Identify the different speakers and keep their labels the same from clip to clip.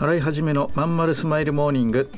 Speaker 1: 洗い始めのまんまるスマイルモーニング。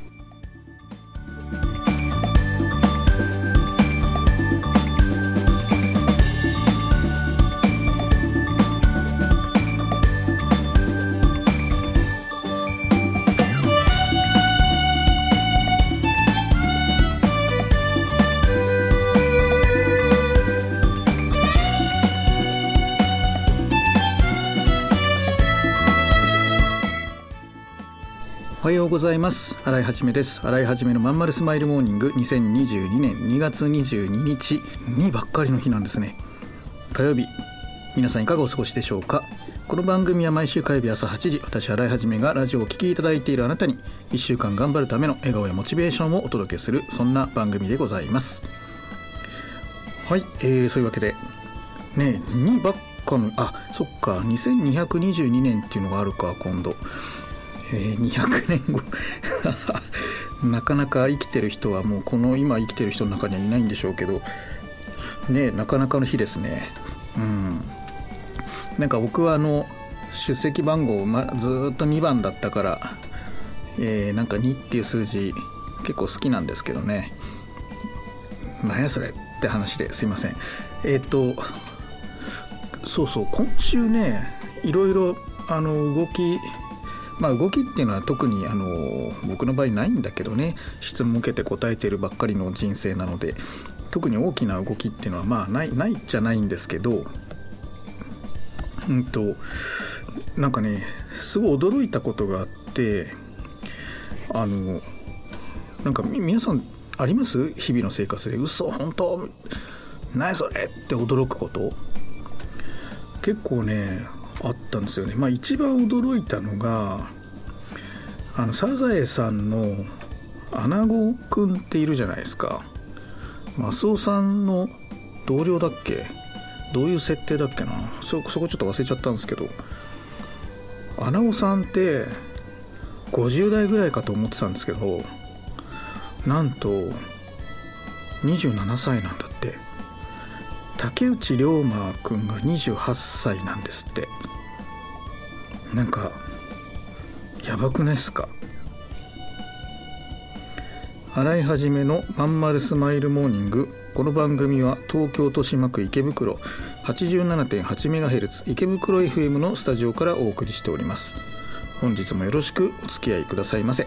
Speaker 1: おはようございます。新井はじめです。新井はじめのまんまるスマイルモーニング。2022年2月22日にばっかりの日なんですね。火曜日。皆さんいかがお過ごしでしょうか？この番組は毎週火曜日朝8時。私新井はじめがラジオをお聴きいただいているあなたに1週間頑張るための笑顔やモチベーションをお届けするそんな番組でございます。はい、えー、そういうわけで。ね2ばっかのあそっか。2222年っていうのがあるか今度。えー、200年後。なかなか生きてる人はもうこの今生きてる人の中にはいないんでしょうけど。ねなかなかの日ですね。うん。なんか僕はあの出席番号、ま、ずっと2番だったから、えー、なんか2っていう数字結構好きなんですけどね。何やそれって話ですいません。えっ、ー、とそうそう今週ねいろいろあの動きまあ、動きっていうのは特にあの僕の場合ないんだけどね質問を受けて答えてるばっかりの人生なので特に大きな動きっていうのはまあないないじゃないんですけどうんとなんかねすごい驚いたことがあってあのなんか皆さんあります？日々の生活で。嘘本当？何それ？って驚くこと？結構ねあったんですよね。まあ、一番驚いたのがあのサザエさんのアナゴくんっているじゃないですか。マスオさんの同僚だっけ？どういう設定だっけな？そそこちょっと忘れちゃったんですけどアナゴさんって50代ぐらいかと思ってたんですけどなんと27歳なんだって竹内涼真君が28歳なんですって。なんかやばくないっすか？洗い始めのまんまるスマイルモーニング。この番組は東京豊島区池袋 87.8MHz 池袋 FM のスタジオからお送りしております。本日もよろしくお付き合いくださいませ。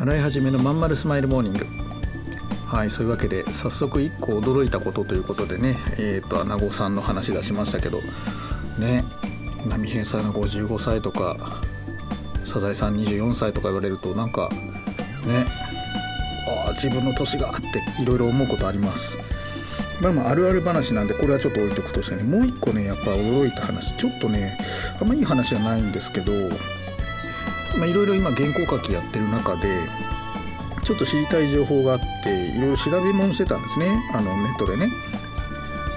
Speaker 1: 洗い始めのまんまるスマイルモーニング。はいそういうわけで早速1個驚いたことということでねえっ、ー、とアナゴさんの話出しましたけど。ね波平さんが55歳とかサザエさん24歳とか言われるとなんかねああ自分の年がっていろいろ思うことあります。まあまああるある話なんでこれはちょっと置いとくとしてねもう一個ねやっぱ驚いた話。ちょっとねあんまいい話じゃないんですけどいろいろ今原稿書きやってる中でちょっと知りたい情報があっていろいろ調べ物してたんですね。あのネットでね。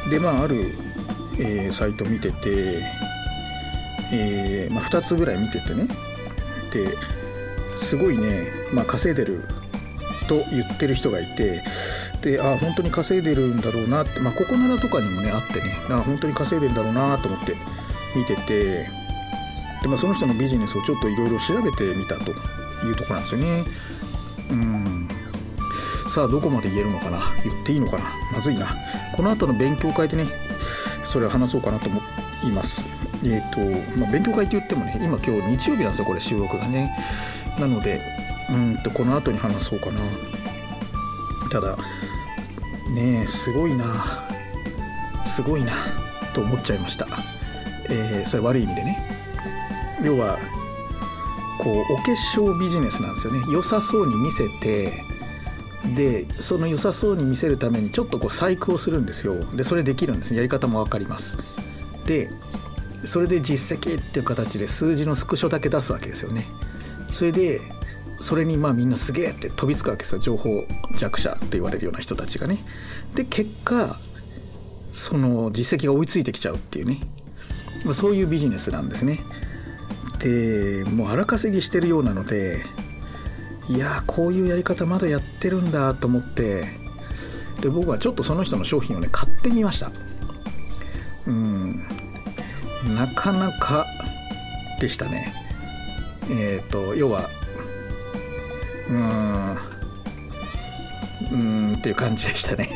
Speaker 1: でまあある、えー、サイト見てて、えー、まあ、2つぐらい見ててね。ですごいね、まあ、稼いでると言ってる人がいてであ本当に稼いでるんだろうなって、まあ、ここならとかにもねあってね。あ本当に稼いでるんだろうなと思って見ててで、まあ、その人のビジネスをちょっといろいろ調べてみたというとこなんですよね。うん。さあどこまで言えるのかな。言っていいのかな。まずいな。この後の勉強会でねそれを話そうかなと思います。えっ、と、まあ、勉強会って言ってもね今今日日曜日なんですよこれ収録がね。なのでうんとこの後に話そうかな。ただねえすごいな。すごいな。と思っちゃいました、えー、それ悪い意味でね。要はこうお化粧ビジネスなんですよね。良さそうに見せてでその良さそうに見せるためにちょっとこう細工をするんですよ。でそれできるんですね。やり方も分かります。でそれで実績っていう形で数字のスクショだけ出すわけですよね。それでそれにまあみんなすげえって飛びつくわけですよ。情報弱者って言われるような人たちがね。で結果その実績が追いついてきちゃうっていうね、まあ、そういうビジネスなんですね。でもう荒稼ぎしてるようなのでいやこういうやり方まだやってるんだと思ってで僕はちょっとその人の商品をね買ってみました。うん。なかなかでしたね。えっ、ー、と要はうーんうんっていう感じでしたね。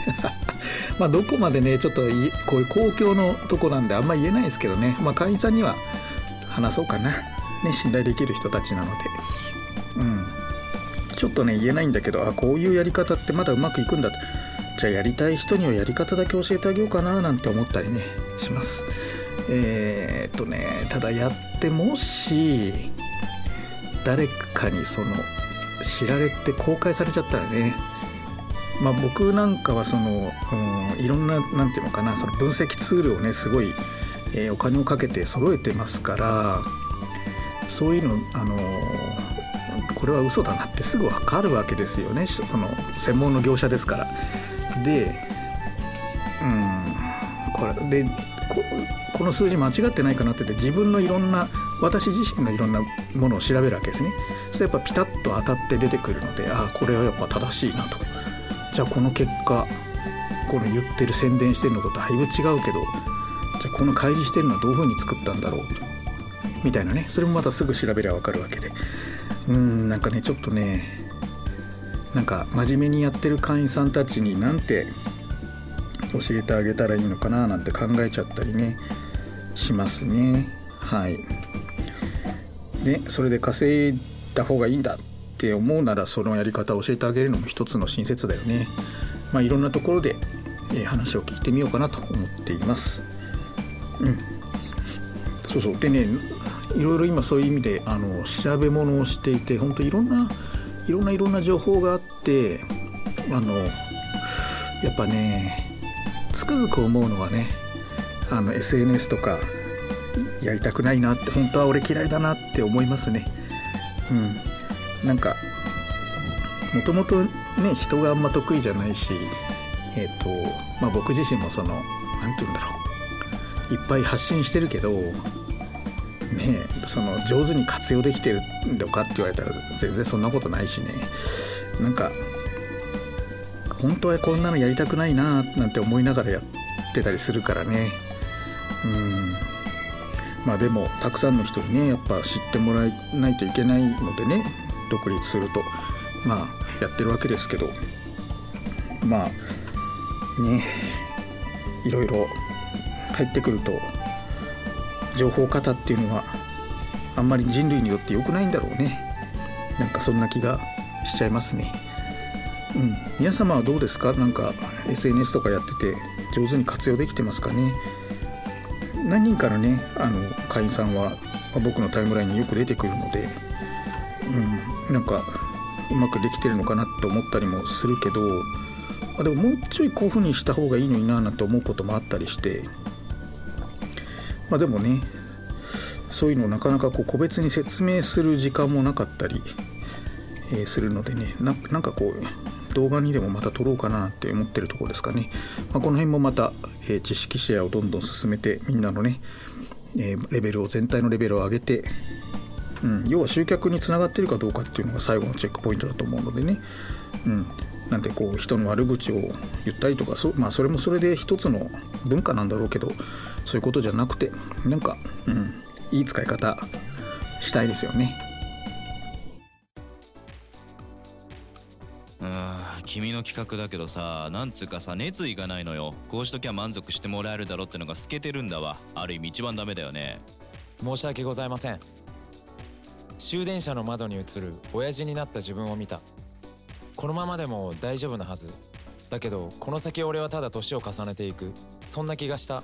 Speaker 1: まあどこまでねちょっとこういう公共のとこなんであんま言えないですけどね。まあ会員さんには話そうかな。ね信頼できる人たちなので。うん。ちょっとね言えないんだけどあこういうやり方ってまだうまくいくんだじゃあやりたい人にはやり方だけ教えてあげようかななんて思ったりねします。えー、っとねただやってもし誰かにその知られて公開されちゃったらねまあ僕なんかはその、うん、いろんな何て言うのかなその分析ツールをねすごい、えー、お金をかけて揃えてますからそういうのあのこれは嘘だなってすぐ分かるわけですよね。その専門の業者ですから。でうんこれでこの数字間違ってないかなってて自分のいろんな私自身のいろんなものを調べるわけですね。それやっぱピタッと当たって出てくるのでああこれはやっぱ正しいなと。じゃあこの結果この言ってる宣伝してるのとだいぶ違うけどじゃあこの開示してるのはどういうふうに作ったんだろう。とみたいなね。それもまたすぐ調べりゃ分かるわけで。うんなんかねちょっとねなんか真面目にやってる会員さんたちになんて教えてあげたらいいのかななんて考えちゃったりねしますね。はい。でそれで稼いだ方がいいんだって思うならそのやり方を教えてあげるのも一つの親切だよね。まあいろんなところで、え、話を聞いてみようかなと思っています。うん。そうそう。でねいろいろ今そういう意味であの調べ物をしていて本当いろんないろんないろんな情報があってあのやっぱねつくづく思うのはねあの SNS とかやりたくないなって本当は俺嫌いだなって思いますね。うん。なんかもともとね人があんま得意じゃないしえっ、ー、とまあ僕自身もその何て言うんだろう。いっぱい発信してるけどねその上手に活用できてるのかって言われたら全然そんなことないしね。なんか本当はこんなのやりたくないななんて思いながらやってたりするからね。うん。まあでもたくさんの人にねやっぱ知ってもらえないといけないのでね独立するとまあやってるわけですけど。まあねいろいろ入ってくると情報型っていうのはあんまり人類によって良くないんだろうね。なんかそんな気がしちゃいますね。うん。皆様はどうですか？なんか SNS とかやってて上手に活用できてますかね？何人かのねあの会員さんは僕のタイムラインによく出てくるのでうん。なんかうまくできてるのかなって思ったりもするけどあでももうちょいこういう風にした方がいいのにななんて思うこともあったりしてまあでもねそういうのをなかなかこう個別に説明する時間もなかったり、えー、するのでねなんかこう動画にでもまた撮ろうかなって思ってるところですかね、まあ、この辺もまた、えー、知識シェアをどんどん進めてみんなのね、えー、レベルを全体のレベルを上げて、うん、要は集客につながってるかどうかっていうのが最後のチェックポイントだと思うのでね、うん、なんでこう人の悪口を言ったりとかそ,、まあ、それもそれで一つの文化なんだろうけどそういうことじゃなくてなんか、うん、いい使い方したいですよね。
Speaker 2: 君の企画だけどさなんつうかさ熱意がないのよ。こうしときゃ満足してもらえるだろってのが透けてるんだわ。ある意味一番ダメだよね。
Speaker 3: 申し訳ございません。終電車の窓に映る親父になった自分を見た。このままでも大丈夫なはず。だけどこの先俺はただ年を重ねていく。そんな気がした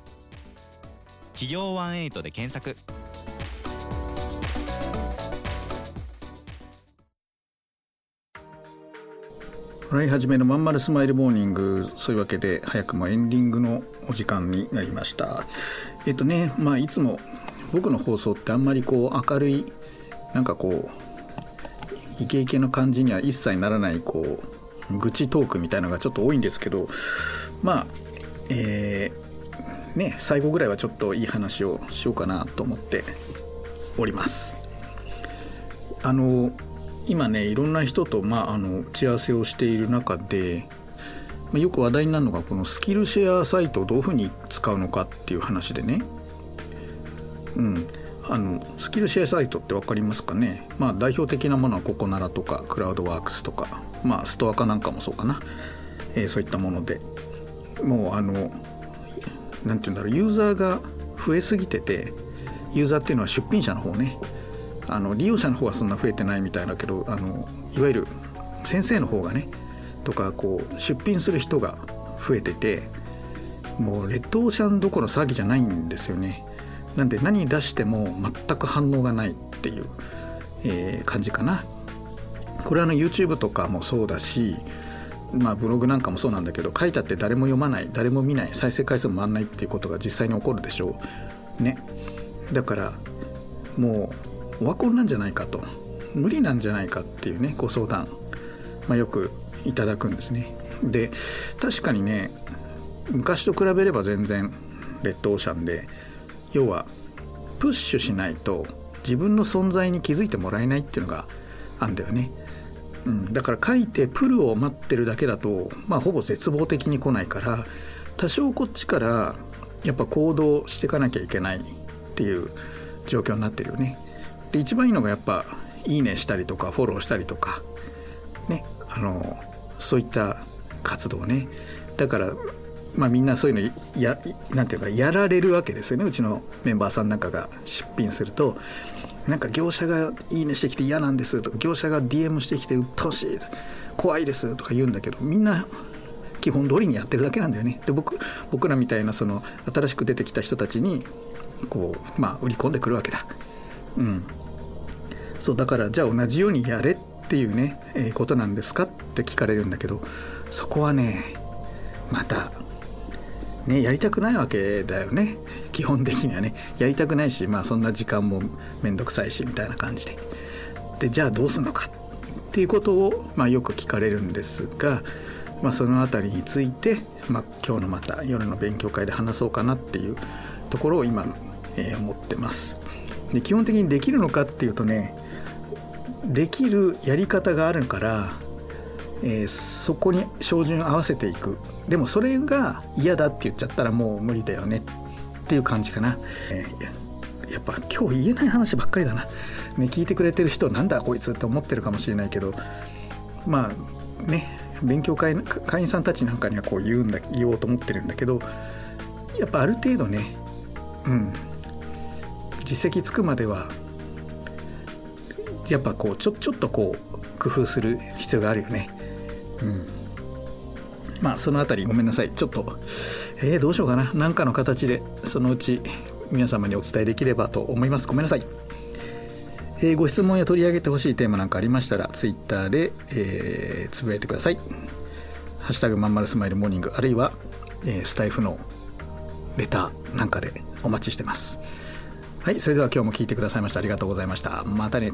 Speaker 2: 企業18で検索。
Speaker 1: 笑い始めのまんまるスマイルモーニング。そういうわけで早くもエンディングのお時間になりました。えっとねまあいつも僕の放送ってあんまりこう明るいなんかこうイケイケの感じには一切ならないこう愚痴トークみたいのがちょっと多いんですけどまあえー、ね最後ぐらいはちょっといい話をしようかなと思っております。あの今ねいろんな人と、まあ、あの打ち合わせをしている中で、よく話題になるのがこのスキルシェアサイトをどういうふうに使うのかっていう話でね。うん。あのスキルシェアサイトって分かりますかね、まあ、代表的なものはココナラとかクラウドワークスとか、まあ、ストア化なんかもそうかな、えー、そういったもので。もうあの何て言うんだろうユーザーが増えすぎててユーザーっていうのは出品者の方ね。あの利用者の方はそんな増えてないみたいだけどあのいわゆる先生の方がねとかこう出品する人が増えててもうレッドオーシャンどころ詐欺じゃないんですよね。なんで何出しても全く反応がないっていう、えー、感じかな。これはあの YouTube とかもそうだしまあブログなんかもそうなんだけど書いたって誰も読まない誰も見ない再生回数も回んないっていうことが実際に起こるでしょう。ね。だからもうオワコンなんじゃないかと。無理なんじゃないかっていうねご相談、まあ、よくいただくんですね。で確かにね昔と比べれば全然レッドオーシャンで要はプッシュしないと自分の存在に気づいてもらえないっていうのがあんだよね、うん、だから書いてプルを待ってるだけだとまあほぼ絶望的に来ないから多少こっちからやっぱ行動していかなきゃいけないっていう状況になってるよね。で一番いいのがやっぱいいねしたりとかフォローしたりとかね。あのそういった活動ね。だからまあみんなそういうのやなんていうかやられるわけですよね。うちのメンバーさんなんかが出品すると。なんか業者がいいねしてきて嫌なんですとか業者が DM してきて鬱陶しい怖いですとか言うんだけどみんな基本通りにやってるだけなんだよね。で僕僕らみたいなその新しく出てきた人たちにこうまあ売り込んでくるわけだ。うん。そうだからじゃあ同じようにやれっていうね、えー、ことなんですかって聞かれるんだけどそこはねまたねやりたくないわけだよね。基本的にはね。やりたくないしまあそんな時間も面倒くさいしみたいな感じで。でじゃあどうすんのか。っていうことを、まあ、よく聞かれるんですが、まあ、その辺りについて、まあ、今日のまた夜の勉強会で話そうかなっていうところを今、えー、思ってます。で基本的にできるのかっていうとねできるやり方があるから、えー、そこに照準合わせていく。でもそれが嫌だって言っちゃったらもう無理だよね。っていう感じかな、えー、やっぱ今日言えない話ばっかりだな、ね、聞いてくれてる人なんだこいつって思ってるかもしれないけど。まあね勉強会会員さんたちなんかにはこう言うんだ言おうと思ってるんだけどやっぱある程度ねうん。実績つくまではやっぱこうちょちょっとこう工夫する必要があるよね。うん。まあその辺りごめんなさい。ちょっとえー、どうしようかな。何かの形でそのうち皆様にお伝えできればと思います。ごめんなさい。えー、ご質問や取り上げてほしいテーマなんかありましたら Twitter で、えー、つぶやいてください「ハッシュタグまんまるスマイルモーニング」あるいは、え、スタイフのレターなんかでお待ちしてます。はいそれでは今日も聞いてくださいましてありがとうございました。またね。